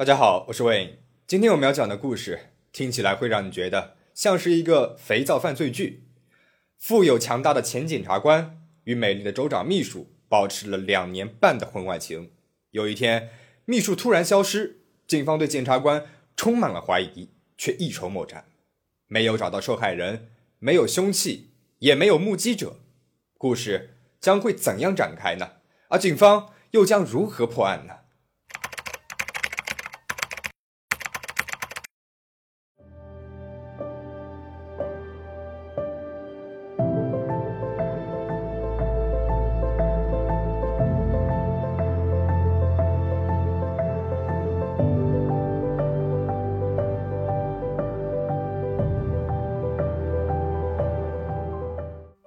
大家好，我是 Wayne。今天我们要讲的故事听起来会让你觉得像是一个肥皂犯罪剧。富有强大的前检察官与美丽的州长秘书保持了两年半的婚外情。有一天，秘书突然消失，警方对检察官充满了怀疑，却一筹莫展，没有找到受害人，没有凶器，也没有目击者。故事将会怎样展开呢？而警方又将如何破案呢？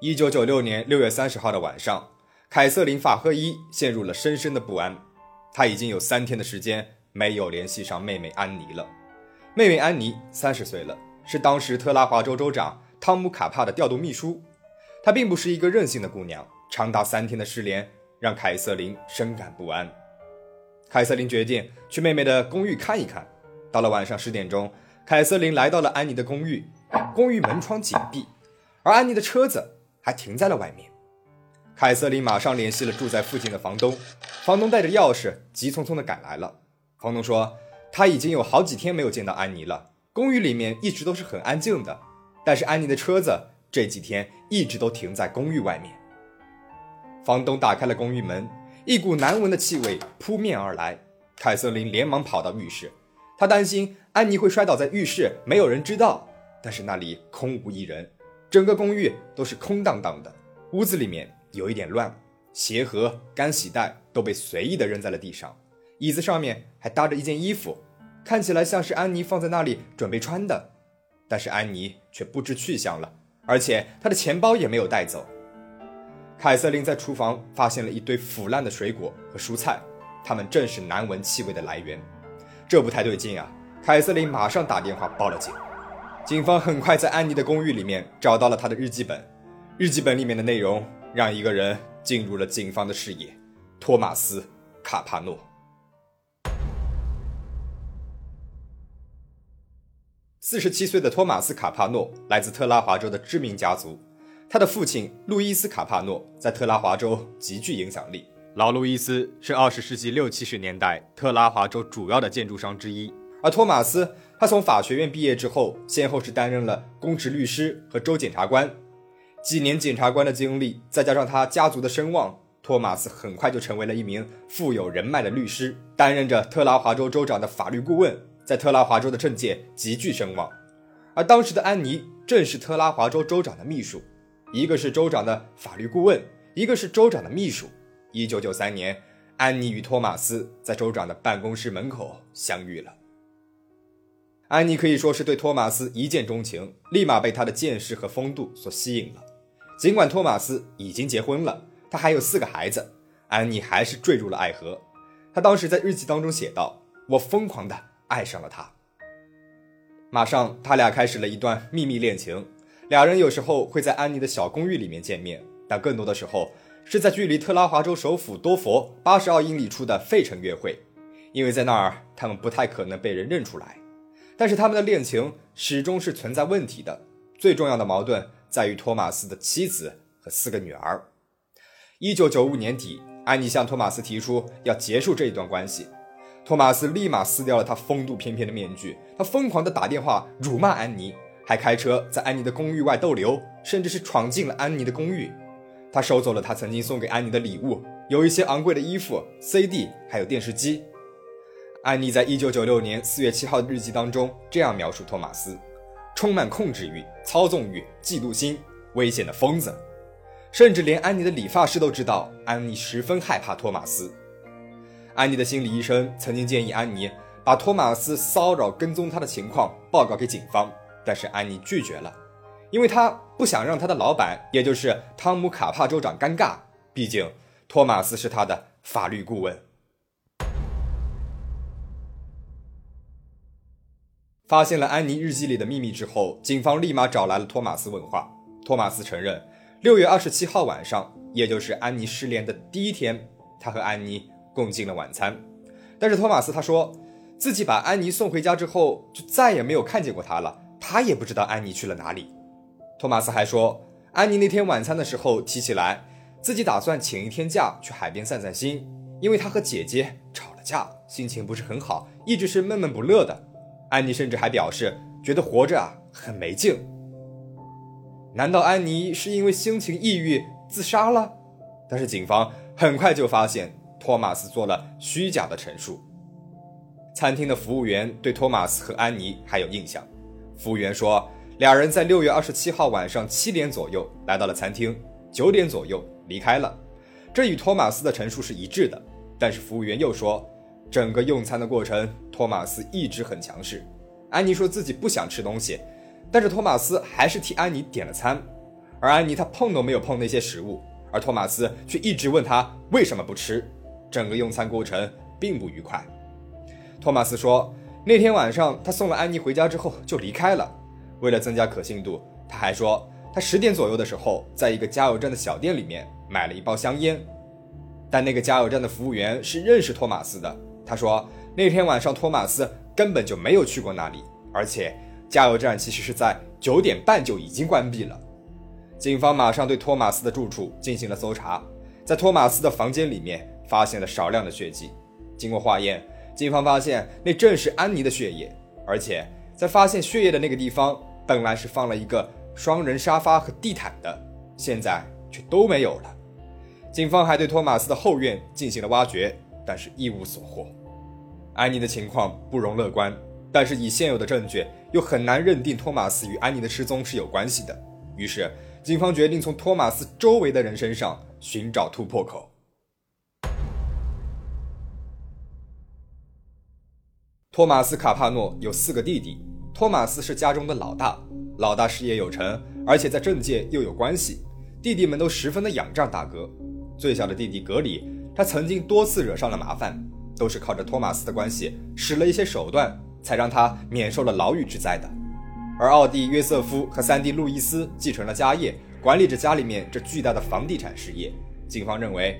一九九六年六月三十号的晚上，凯瑟琳·法赫伊陷入了深深的不安。她已经有三天的时间没有联系上妹妹安妮了。妹妹安妮三十岁了，是当时特拉华州州长汤姆·卡帕的调度秘书。她并不是一个任性的姑娘，长达三天的失联让凯瑟琳深感不安。凯瑟琳决定去妹妹的公寓看一看。到了晚上十点钟，凯瑟琳来到了安妮的公寓，公寓门窗紧闭，而安妮的车子。还停在了外面。凯瑟琳马上联系了住在附近的房东，房东带着钥匙急匆匆地赶来了。房东说，他已经有好几天没有见到安妮了，公寓里面一直都是很安静的，但是安妮的车子这几天一直都停在公寓外面。房东打开了公寓门，一股难闻的气味扑面而来。凯瑟琳连忙跑到浴室，她担心安妮会摔倒在浴室，没有人知道，但是那里空无一人。整个公寓都是空荡荡的，屋子里面有一点乱，鞋盒、干洗袋都被随意的扔在了地上，椅子上面还搭着一件衣服，看起来像是安妮放在那里准备穿的，但是安妮却不知去向了，而且她的钱包也没有带走。凯瑟琳在厨房发现了一堆腐烂的水果和蔬菜，它们正是难闻气味的来源，这不太对劲啊！凯瑟琳马上打电话报了警。警方很快在安妮的公寓里面找到了她的日记本，日记本里面的内容让一个人进入了警方的视野——托马斯·卡帕诺。四十七岁的托马斯·卡帕诺来自特拉华州的知名家族，他的父亲路易斯·卡帕诺在特拉华州极具影响力。老路易斯是二十世纪六七十年代特拉华州主要的建筑商之一，而托马斯。他从法学院毕业之后，先后是担任了公职律师和州检察官。几年检察官的经历，再加上他家族的声望，托马斯很快就成为了一名富有人脉的律师，担任着特拉华州州长的法律顾问，在特拉华州的政界极具声望。而当时的安妮正是特拉华州州长的秘书，一个是州长的法律顾问，一个是州长的秘书。一九九三年，安妮与托马斯在州长的办公室门口相遇了。安妮可以说是对托马斯一见钟情，立马被他的见识和风度所吸引了。尽管托马斯已经结婚了，他还有四个孩子，安妮还是坠入了爱河。他当时在日记当中写道：“我疯狂的爱上了他。”马上，他俩开始了一段秘密恋情。俩人有时候会在安妮的小公寓里面见面，但更多的时候是在距离特拉华州首府多佛八十二英里处的费城约会，因为在那儿他们不太可能被人认出来。但是他们的恋情始终是存在问题的。最重要的矛盾在于托马斯的妻子和四个女儿。一九九五年底，安妮向托马斯提出要结束这一段关系，托马斯立马撕掉了他风度翩翩的面具，他疯狂地打电话辱骂安妮，还开车在安妮的公寓外逗留，甚至是闯进了安妮的公寓。他收走了他曾经送给安妮的礼物，有一些昂贵的衣服、CD，还有电视机。安妮在一九九六年四月七号的日记当中这样描述托马斯：充满控制欲、操纵欲、嫉妒心、危险的疯子。甚至连安妮的理发师都知道，安妮十分害怕托马斯。安妮的心理医生曾经建议安妮把托马斯骚扰、跟踪她的情况报告给警方，但是安妮拒绝了，因为她不想让她的老板，也就是汤姆·卡帕州长尴尬。毕竟，托马斯是他的法律顾问。发现了安妮日记里的秘密之后，警方立马找来了托马斯问话。托马斯承认，六月二十七号晚上，也就是安妮失联的第一天，他和安妮共进了晚餐。但是托马斯他说，自己把安妮送回家之后，就再也没有看见过她了。他也不知道安妮去了哪里。托马斯还说，安妮那天晚餐的时候提起来，自己打算请一天假去海边散散心，因为他和姐姐吵了架，心情不是很好，一直是闷闷不乐的。安妮甚至还表示觉得活着啊很没劲。难道安妮是因为心情抑郁自杀了？但是警方很快就发现托马斯做了虚假的陈述。餐厅的服务员对托马斯和安妮还有印象。服务员说，俩人在六月二十七号晚上七点左右来到了餐厅，九点左右离开了。这与托马斯的陈述是一致的。但是服务员又说，整个用餐的过程，托马斯一直很强势。安妮说自己不想吃东西，但是托马斯还是替安妮点了餐，而安妮她碰都没有碰那些食物，而托马斯却一直问她为什么不吃。整个用餐过程并不愉快。托马斯说。那天晚上，他送了安妮回家之后就离开了。为了增加可信度，他还说他十点左右的时候，在一个加油站的小店里面买了一包香烟。但那个加油站的服务员是认识托马斯的。他说那天晚上托马斯根本就没有去过那里，而且加油站其实是在九点半就已经关闭了。警方马上对托马斯的住处进行了搜查，在托马斯的房间里面发现了少量的血迹。经过化验。警方发现那正是安妮的血液，而且在发现血液的那个地方，本来是放了一个双人沙发和地毯的，现在却都没有了。警方还对托马斯的后院进行了挖掘，但是一无所获。安妮的情况不容乐观，但是以现有的证据，又很难认定托马斯与安妮的失踪是有关系的。于是，警方决定从托马斯周围的人身上寻找突破口。托马斯·卡帕诺有四个弟弟，托马斯是家中的老大，老大事业有成，而且在政界又有关系，弟弟们都十分的仰仗大哥。最小的弟弟格里，他曾经多次惹上了麻烦，都是靠着托马斯的关系，使了一些手段，才让他免受了牢狱之灾的。而奥弟约瑟夫和三弟路易斯继承了家业，管理着家里面这巨大的房地产事业。警方认为，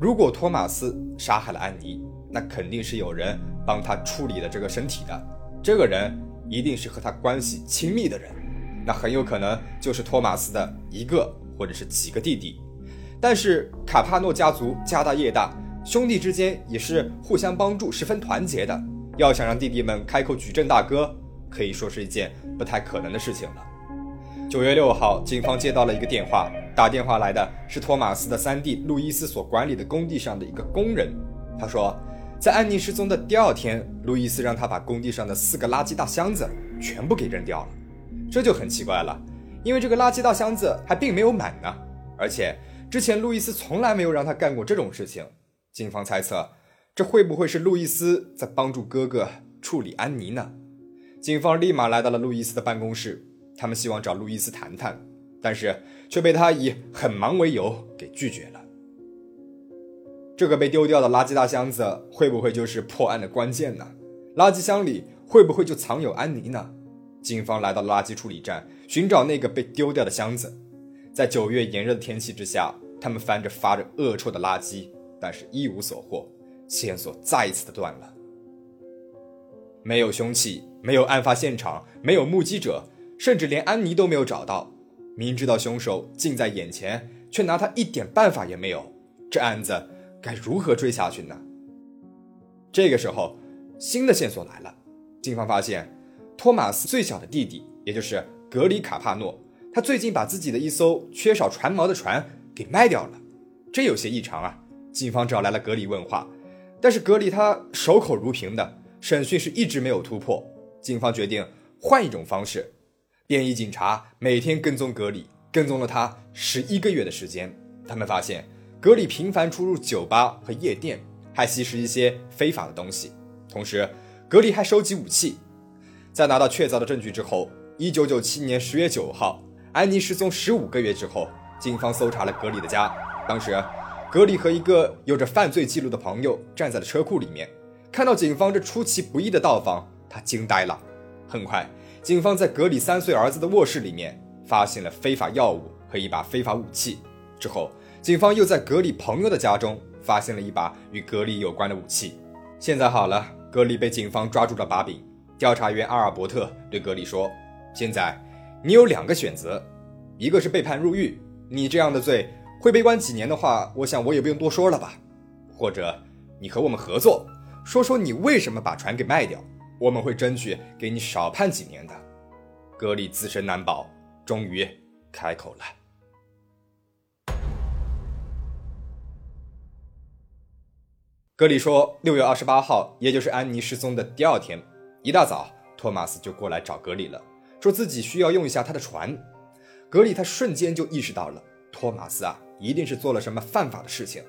如果托马斯杀害了安妮，那肯定是有人。帮他处理了这个身体的这个人，一定是和他关系亲密的人，那很有可能就是托马斯的一个或者是几个弟弟。但是卡帕诺家族家大业大，兄弟之间也是互相帮助，十分团结的。要想让弟弟们开口举证大哥，可以说是一件不太可能的事情了。九月六号，警方接到了一个电话，打电话来的是托马斯的三弟路易斯所管理的工地上的一个工人，他说。在安妮失踪的第二天，路易斯让他把工地上的四个垃圾大箱子全部给扔掉了。这就很奇怪了，因为这个垃圾大箱子还并没有满呢。而且之前路易斯从来没有让他干过这种事情。警方猜测，这会不会是路易斯在帮助哥哥处理安妮呢？警方立马来到了路易斯的办公室，他们希望找路易斯谈谈，但是却被他以很忙为由给拒绝了。这个被丢掉的垃圾大箱子会不会就是破案的关键呢？垃圾箱里会不会就藏有安妮呢？警方来到垃圾处理站，寻找那个被丢掉的箱子。在九月炎热的天气之下，他们翻着发着恶臭的垃圾，但是一无所获，线索再一次的断了。没有凶器，没有案发现场，没有目击者，甚至连安妮都没有找到。明知道凶手近在眼前，却拿他一点办法也没有。这案子。该如何追下去呢？这个时候，新的线索来了。警方发现，托马斯最小的弟弟，也就是格里卡帕诺，他最近把自己的一艘缺少船锚的船给卖掉了。这有些异常啊！警方找来了格里问话，但是格里他守口如瓶的，审讯是一直没有突破。警方决定换一种方式，便衣警察每天跟踪格里，跟踪了他十一个月的时间。他们发现。格里频繁出入酒吧和夜店，还吸食一些非法的东西。同时，格里还收集武器。在拿到确凿的证据之后，一九九七年十月九号，安妮失踪十五个月之后，警方搜查了格里的家。当时，格里和一个有着犯罪记录的朋友站在了车库里面，看到警方这出其不意的到访，他惊呆了。很快，警方在格里三岁儿子的卧室里面发现了非法药物和一把非法武器。之后，警方又在格里朋友的家中发现了一把与格里有关的武器。现在好了，格里被警方抓住了把柄。调查员阿尔伯特对格里说：“现在你有两个选择，一个是被判入狱，你这样的罪会被关几年的话，我想我也不用多说了吧。或者你和我们合作，说说你为什么把船给卖掉，我们会争取给你少判几年的。”格里自身难保，终于开口了。格里说：“六月二十八号，也就是安妮失踪的第二天，一大早，托马斯就过来找格里了，说自己需要用一下他的船。格里他瞬间就意识到了，托马斯啊，一定是做了什么犯法的事情，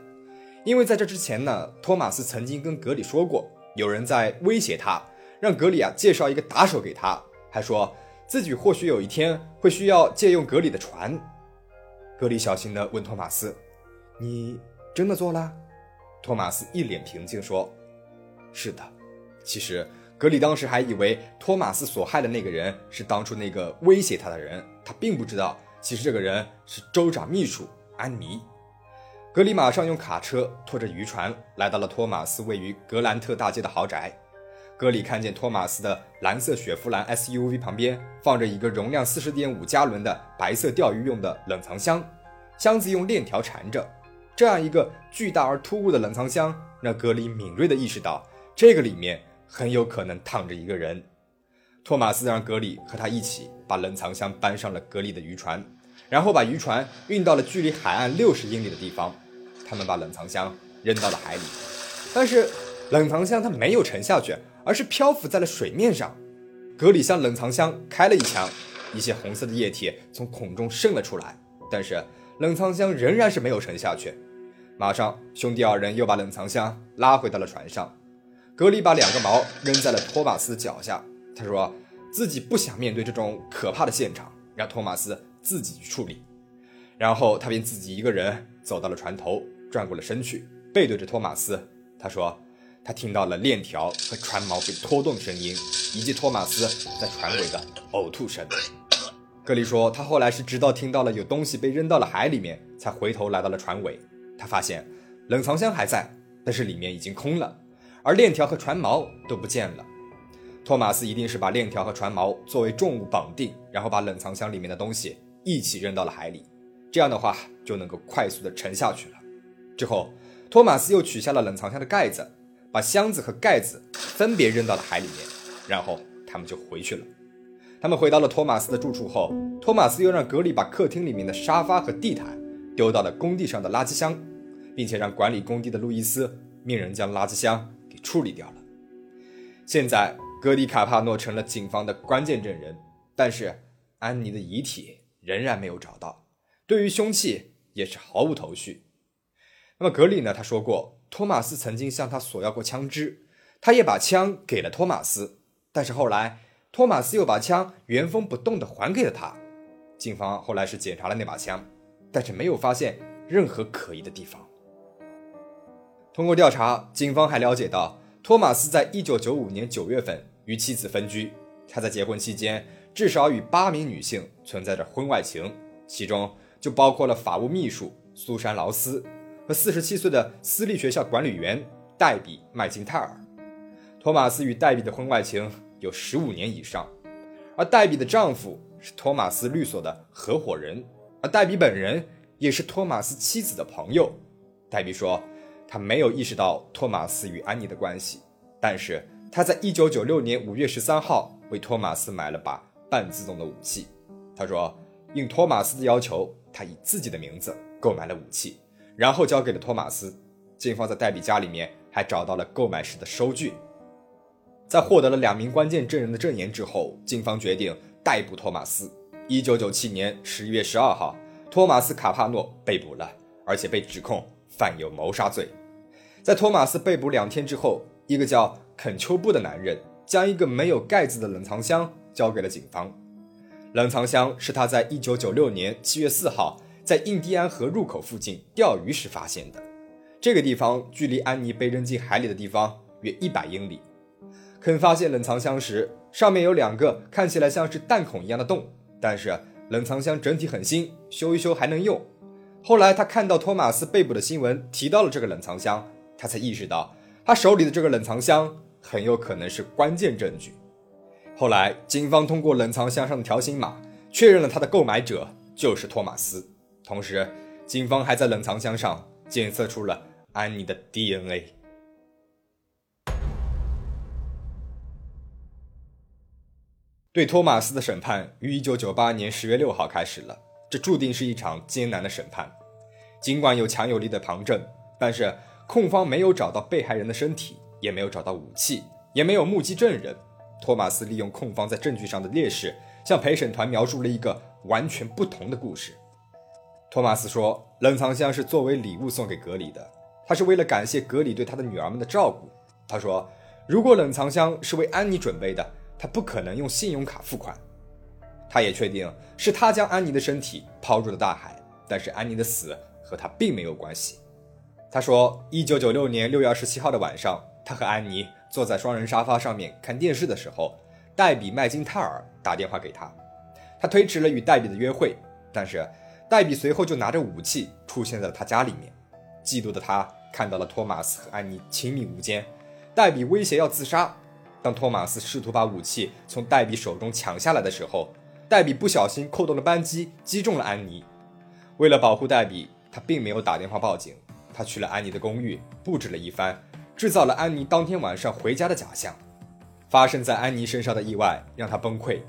因为在这之前呢，托马斯曾经跟格里说过，有人在威胁他，让格里啊介绍一个打手给他，还说自己或许有一天会需要借用格里的船。格里小心地问托马斯：‘你真的做了？’”托马斯一脸平静说：“是的，其实格里当时还以为托马斯所害的那个人是当初那个威胁他的人，他并不知道，其实这个人是州长秘书安妮。”格里马上用卡车拖着渔船来到了托马斯位于格兰特大街的豪宅。格里看见托马斯的蓝色雪佛兰 SUV 旁边放着一个容量四十点五加仑的白色钓鱼用的冷藏箱，箱子用链条缠着。这样一个巨大而突兀的冷藏箱，让格里敏锐地意识到，这个里面很有可能躺着一个人。托马斯让格里和他一起把冷藏箱搬上了格里的渔船，然后把渔船运到了距离海岸六十英里的地方。他们把冷藏箱扔到了海里，但是冷藏箱它没有沉下去，而是漂浮在了水面上。格里向冷藏箱开了一枪，一些红色的液体从孔中渗了出来，但是冷藏箱仍然是没有沉下去。马上，兄弟二人又把冷藏箱拉回到了船上。格里把两个锚扔在了托马斯脚下，他说自己不想面对这种可怕的现场，让托马斯自己去处理。然后他便自己一个人走到了船头，转过了身去，背对着托马斯。他说他听到了链条和船锚被拖动的声音，以及托马斯在船尾的呕吐声。格里说他后来是直到听到了有东西被扔到了海里面，才回头来到了船尾。他发现冷藏箱还在，但是里面已经空了，而链条和船锚都不见了。托马斯一定是把链条和船锚作为重物绑定，然后把冷藏箱里面的东西一起扔到了海里，这样的话就能够快速的沉下去了。之后，托马斯又取下了冷藏箱的盖子，把箱子和盖子分别扔到了海里面，然后他们就回去了。他们回到了托马斯的住处后，托马斯又让格里把客厅里面的沙发和地毯。丢到了工地上的垃圾箱，并且让管理工地的路易斯命人将垃圾箱给处理掉了。现在，格里卡帕诺成了警方的关键证人，但是安妮的遗体仍然没有找到，对于凶器也是毫无头绪。那么格里呢？他说过，托马斯曾经向他索要过枪支，他也把枪给了托马斯，但是后来托马斯又把枪原封不动地还给了他。警方后来是检查了那把枪。但是没有发现任何可疑的地方。通过调查，警方还了解到，托马斯在1995年9月份与妻子分居。他在结婚期间至少与八名女性存在着婚外情，其中就包括了法务秘书苏珊·劳斯和47岁的私立学校管理员黛比·麦金泰尔。托马斯与黛比的婚外情有15年以上，而黛比的丈夫是托马斯律所的合伙人。而黛比本人也是托马斯妻子的朋友。黛比说，他没有意识到托马斯与安妮的关系，但是他在1996年5月13号为托马斯买了把半自动的武器。他说，应托马斯的要求，他以自己的名字购买了武器，然后交给了托马斯。警方在黛比家里面还找到了购买时的收据。在获得了两名关键证人的证言之后，警方决定逮捕托马斯。一九九七年十一月十二号，托马斯·卡帕诺被捕了，而且被指控犯有谋杀罪。在托马斯被捕两天之后，一个叫肯丘布的男人将一个没有盖子的冷藏箱交给了警方。冷藏箱是他在一九九六年七月四号在印第安河入口附近钓鱼时发现的。这个地方距离安妮被扔进海里的地方约一百英里。肯发现冷藏箱时，上面有两个看起来像是弹孔一样的洞。但是冷藏箱整体很新，修一修还能用。后来他看到托马斯被捕的新闻，提到了这个冷藏箱，他才意识到他手里的这个冷藏箱很有可能是关键证据。后来，警方通过冷藏箱上的条形码确认了他的购买者就是托马斯，同时，警方还在冷藏箱上检测出了安妮的 DNA。对托马斯的审判于1998年10月6号开始了，这注定是一场艰难的审判。尽管有强有力的旁证，但是控方没有找到被害人的身体，也没有找到武器，也没有目击证人。托马斯利用控方在证据上的劣势，向陪审团描述了一个完全不同的故事。托马斯说，冷藏箱是作为礼物送给格里的，他是为了感谢格里对他的女儿们的照顾。他说，如果冷藏箱是为安妮准备的。他不可能用信用卡付款。他也确定是他将安妮的身体抛入了大海，但是安妮的死和他并没有关系。他说，一九九六年六月二十七号的晚上，他和安妮坐在双人沙发上面看电视的时候，黛比·麦金泰尔打电话给他，他推迟了与黛比的约会，但是黛比随后就拿着武器出现在了他家里面。嫉妒的他看到了托马斯和安妮亲密无间，黛比威胁要自杀。当托马斯试图把武器从黛比手中抢下来的时候，黛比不小心扣动了扳机，击中了安妮。为了保护黛比，他并没有打电话报警。他去了安妮的公寓，布置了一番，制造了安妮当天晚上回家的假象。发生在安妮身上的意外让她崩溃，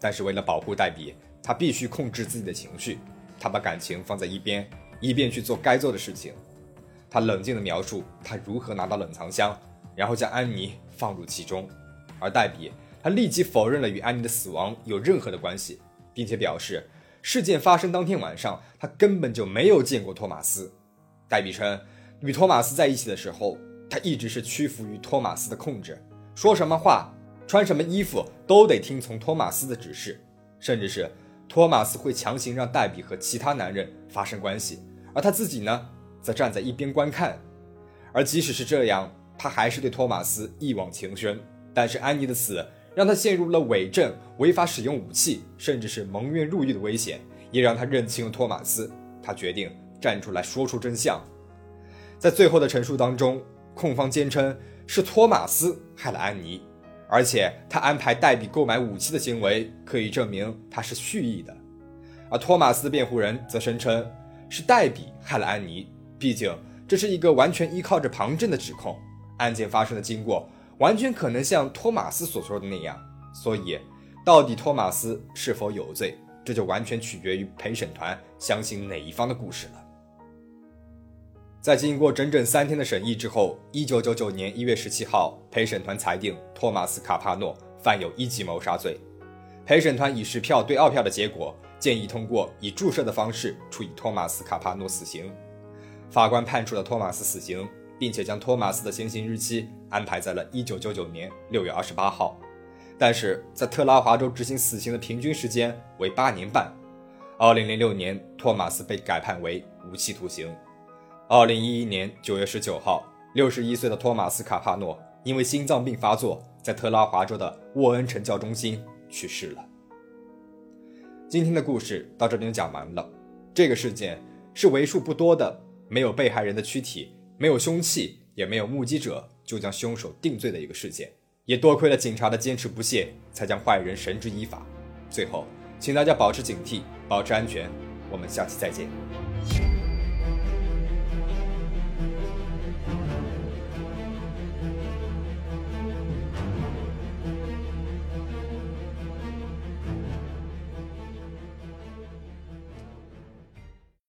但是为了保护黛比，她必须控制自己的情绪。她把感情放在一边，以便去做该做的事情。他冷静地描述他如何拿到冷藏箱，然后将安妮放入其中。而黛比，他立即否认了与安妮的死亡有任何的关系，并且表示事件发生当天晚上，他根本就没有见过托马斯。黛比称，与托马斯在一起的时候，他一直是屈服于托马斯的控制，说什么话、穿什么衣服都得听从托马斯的指示，甚至是托马斯会强行让黛比和其他男人发生关系，而他自己呢，则站在一边观看。而即使是这样，他还是对托马斯一往情深。但是安妮的死让他陷入了伪证、违法使用武器，甚至是蒙冤入狱的危险，也让他认清了托马斯。他决定站出来说出真相。在最后的陈述当中，控方坚称是托马斯害了安妮，而且他安排黛比购买武器的行为可以证明他是蓄意的。而托马斯的辩护人则声称是黛比害了安妮，毕竟这是一个完全依靠着旁证的指控，案件发生的经过。完全可能像托马斯所说的那样，所以到底托马斯是否有罪，这就完全取决于陪审团相信哪一方的故事了。在经过整整三天的审议之后，一九九九年一月十七号，陪审团裁定托马斯卡帕诺犯有一级谋杀罪。陪审团以十票对二票的结果，建议通过以注射的方式处以托马斯卡帕诺死刑。法官判处了托马斯死刑。并且将托马斯的行刑日期安排在了1999年6月28号，但是在特拉华州执行死刑的平均时间为八年半。2006年，托马斯被改判为无期徒刑。2011年9月19号，61岁的托马斯卡帕诺因为心脏病发作，在特拉华州的沃恩城教中心去世了。今天的故事到这边讲完了。这个事件是为数不多的没有被害人的躯体。没有凶器，也没有目击者，就将凶手定罪的一个事件，也多亏了警察的坚持不懈，才将坏人绳之以法。最后，请大家保持警惕，保持安全。我们下期再见。